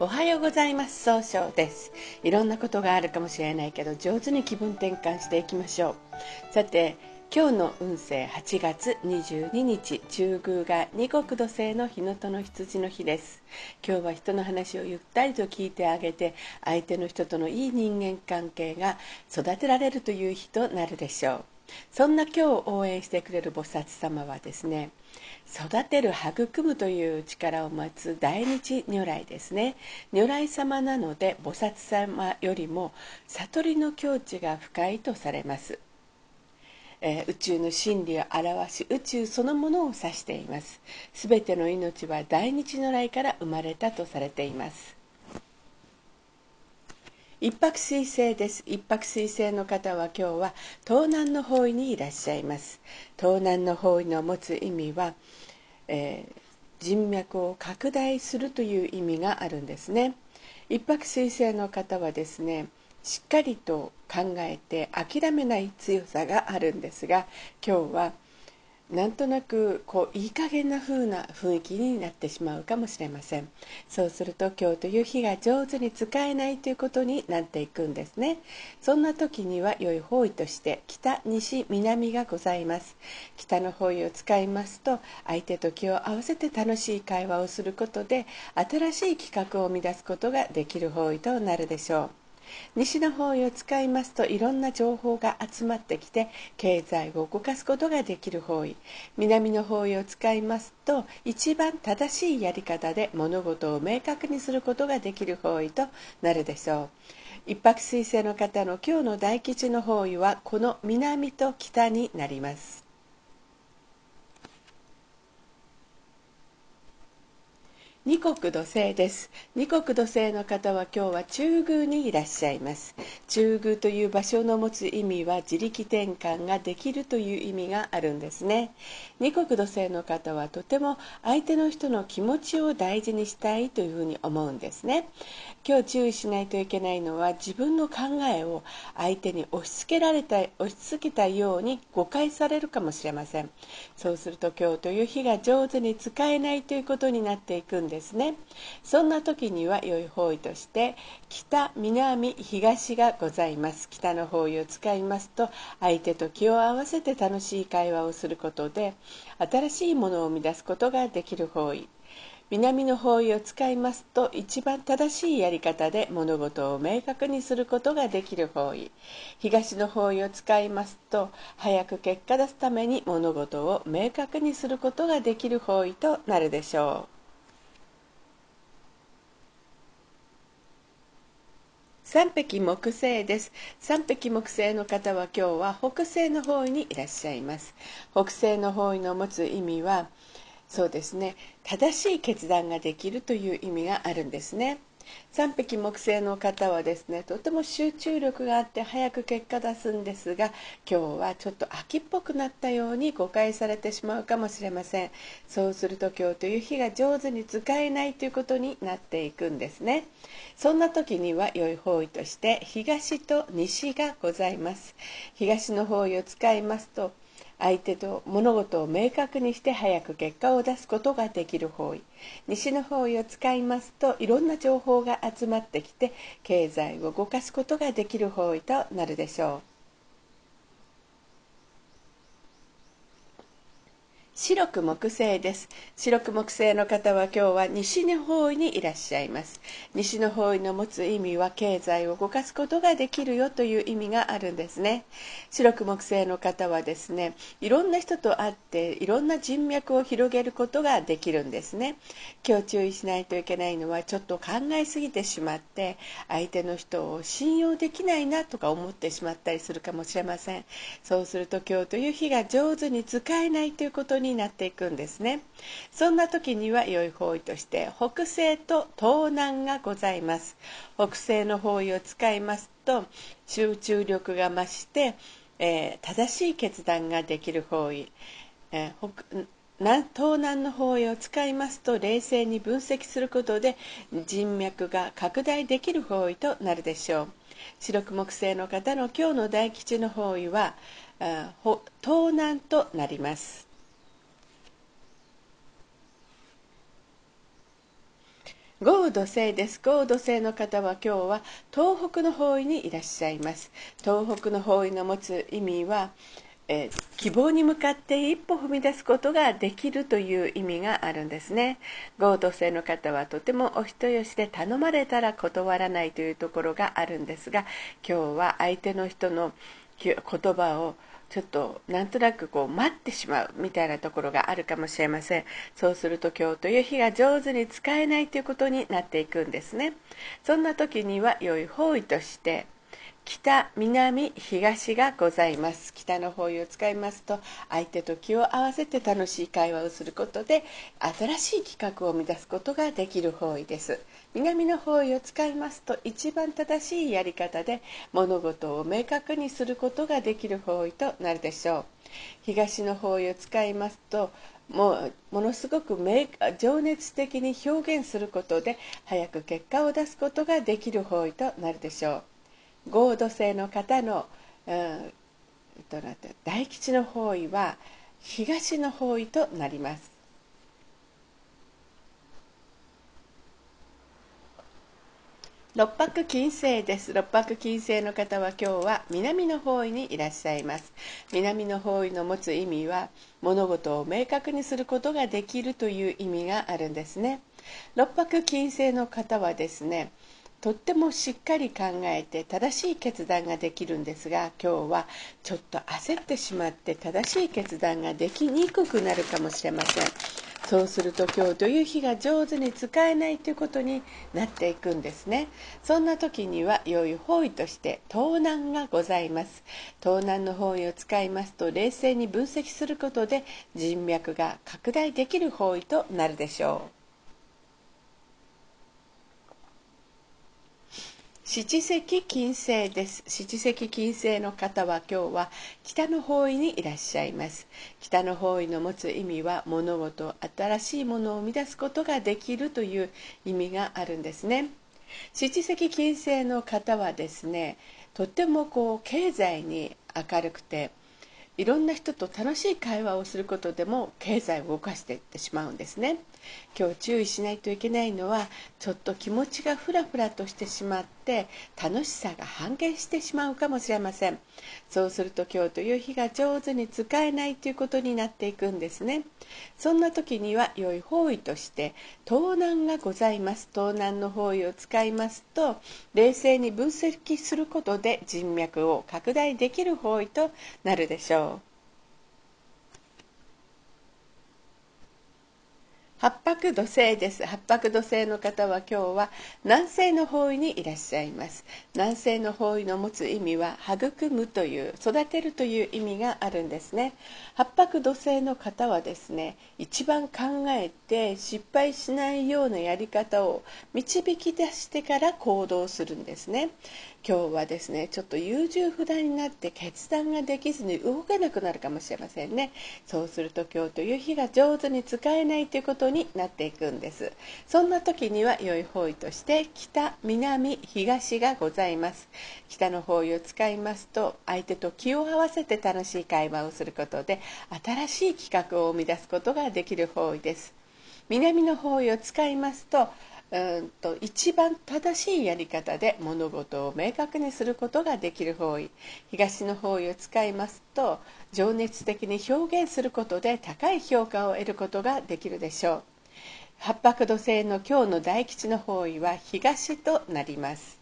おはようございます。総称です。いろんなことがあるかもしれないけど上手に気分転換していきましょう。さて今日の運勢8月22日中宮が二国土星の日のとの羊の日です。今日は人の話をゆったりと聞いてあげて相手の人とのいい人間関係が育てられるという日となるでしょう。そんな今日応援してくれる菩薩様はですね育てる育むという力を持つ大日如来ですね。如来様なので菩薩様よりも悟りの境地が深いとされます、えー、宇宙の真理を表し宇宙そのものを指しています。すべての命は大日如来から生まれたとされています。一泊水星です。一泊水星の方は今日は東南の方位にいらっしゃいます。東南の方位の持つ意味は、えー、人脈を拡大するという意味があるんですね。一泊水星の方はですねしっかりと考えて諦めない強さがあるんですが今日は「なんとなくこういい加減な風な雰囲気になってしまうかもしれません。そうすると今日という日が上手に使えないということになっていくんですね。そんな時には良い方位として北西南がございます。北の方位を使いますと相手と気を合わせて楽しい会話をすることで新しい企画を生み出すことができる方位となるでしょう。西の方位を使いますといろんな情報が集まってきて経済を動かすことができる方位。南の方位を使いますと一番正しいやり方で物事を明確にすることができる方位となるでしょう。一泊水星の方の今日の大吉の方位はこの南と北になります。二国土星です。二国土星の方は今日は中宮にいらっしゃいます。中宮という場所の持つ意味は自力転換ができるという意味があるんですね。二国土星の方はとても相手の人の気持ちを大事にしたいというふうに思うんですね。今日注意しないといけないのは自分の考えを相手に押し付けられた押し付けたように誤解されるかもしれません。そうすると今日という日が上手に使えないということになっていくんです。ですね。そんな時には良い方位として北南東がございます。北の方位を使いますと相手と気を合わせて楽しい会話をすることで新しいものを生み出すことができる方位。南の方位を使いますと一番正しいやり方で物事を明確にすることができる方位。東の方位を使いますと早く結果出すために物事を明確にすることができる方位となるでしょう。三匹木星です。三匹木星の方は今日は北西の方位にいらっしゃいます。北西の方位の持つ意味はそうですね。正しい決断ができるという意味があるんですね。3匹木星の方はですねとても集中力があって早く結果出すんですが今日はちょっと秋っぽくなったように誤解されてしまうかもしれません。そうすると今日という日が上手に使えないということになっていくんですね。そんな時には良い方位として東と西がございます。東の方位を使いますと相手と物事を明確にして早く結果を出すことができる方位。西の方位を使いますといろんな情報が集まってきて経済を動かすことができる方位となるでしょう。白く木星です。白く木星の方は今日は西の方位にいらっしゃいます。西の方位の持つ意味は経済を動かすことができるよという意味があるんですね。白く木星の方はですねいろんな人と会っていろんな人脈を広げることができるんですね今日注意しないといけないのはちょっと考えすぎてしまって相手の人を信用できないなとか思ってしまったりするかもしれませんそうすると今日という日が上手に使えないということにになっていくんですね。そんな時には良い方位として北西と東南がございます。北西の方位を使いますと集中力が増して、えー、正しい決断ができる方位、えー東南の方位を使いますと冷静に分析することで人脈が拡大できる方位となるでしょう。白く木星の方の今日の大吉の方位は東南となります。豪土星です。豪土星の方は今日は東北の方位にいらっしゃいます。東北の方位の持つ意味は、えー、希望に向かって一歩踏み出すことができるという意味があるんですね。豪土星の方はとてもお人よしで頼まれたら断らないというところがあるんですが今日は相手の人の言葉をちょっとなんとなくこう待ってしまうみたいなところがあるかもしれません。そうすると今日という日が上手に使えないということになっていくんですね。そんな時には良い方位として北南東がございます。北の方位を使いますと相手と気を合わせて楽しい会話をすることで新しい企画を生み出すことができる方位です。南の方位を使いますと一番正しいやり方で物事を明確にすることができる方位となるでしょう。東の方位を使いますともうものすごく情熱的に表現することで早く結果を出すことができる方位となるでしょう。合土星の方の、うん、大吉の方位は東の方位となります。六白金星です。六白金星の方は今日は南の方位にいらっしゃいます。南の方位の持つ意味は物事を明確にすることができるという意味があるんですね。六白金星の方はですねとってもしっかり考えて正しい決断ができるんですが今日はちょっと焦ってしまって正しい決断ができにくくなるかもしれません。そうすると今日という日が上手に使えないということになっていくんですね。そんな時には良い方位として盗難がございます。盗難の方位を使いますと冷静に分析することで人脈が拡大できる方位となるでしょう。七石金星です。七石金星の方は今日は北の方位にいらっしゃいます。北の方位の持つ意味は物事新しいものを生み出すことができるという意味があるんですね。七石金星の方はですねとってもこう経済に明るくていろんな人と楽しい会話をすることでも経済を動かしていってしまうんですね。今日注意しないといけないのはちょっと気持ちがフラフラとしてしまって楽しさが半減してしまうかもしれません。そうすると今日という日が上手に使えないということになっていくんですね。そんな時には良い方位として盗難がございます。盗難の方位を使いますと冷静に分析することで人脈を拡大できる方位となるでしょう。八白土星です。八白土星の方は今日は南西の方位にいらっしゃいます。南西の方位の持つ意味は育むという育てるという意味があるんですね。八白土星の方はですね一番考えて失敗しないようなやり方を導き出してから行動するんですね。今日はですねちょっと優柔不断になって決断ができずに動けなくなるかもしれませんね。そうすると今日という日が上手に使えないということになっていくんです。そんな時には良い方位として北南東がございます。北の方位を使いますと相手と気を合わせて楽しい会話をすることで新しい企画を生み出すことができる方位です。南の方位を使いますとうんと一番正しいやり方で物事を明確にすることができる方位。東の方位を使いますと情熱的に表現することで高い評価を得ることができるでしょう。八白土星の今日の大吉の方位は東となります。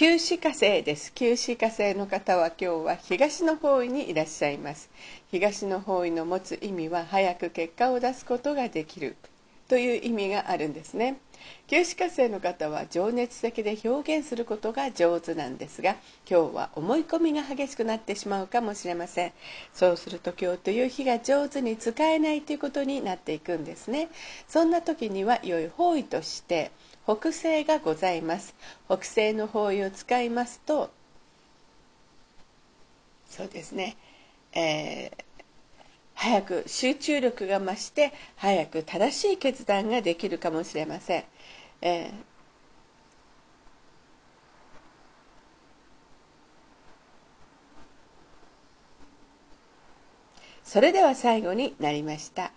九死火星です。九死火星の方は今日は東の方位にいらっしゃいます。東の方位の持つ意味は早く結果を出すことができる。という意味があるんですね。九死火星の方は情熱的で表現することが上手なんですが今日は思い込みが激しくなってしまうかもしれません。そうすると今日という日が上手に使えないということになっていくんですね。そんな時には良い方位として北西がございます。北西の方位を使いますとそうですね、えー、早く集中力が増して早く正しい決断ができるかもしれません、えーそれでは最後になりました。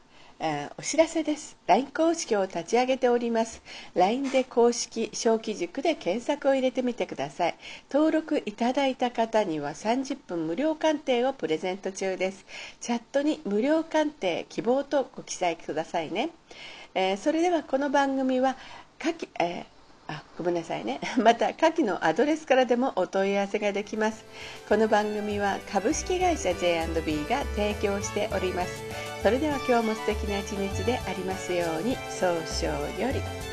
お知らせです。LINE 公式を立ち上げております。LINE で公式小規塾で検索を入れてみてください。登録いただいた方には30分無料鑑定をプレゼント中です。チャットに無料鑑定希望とご記載くださいね、えー、それではこの番組は下記、えーあごめんなさいね。また下記のアドレスからでもお問い合わせができます。この番組は株式会社 J&B が提供しております。それでは今日も素敵な一日でありますように早々より。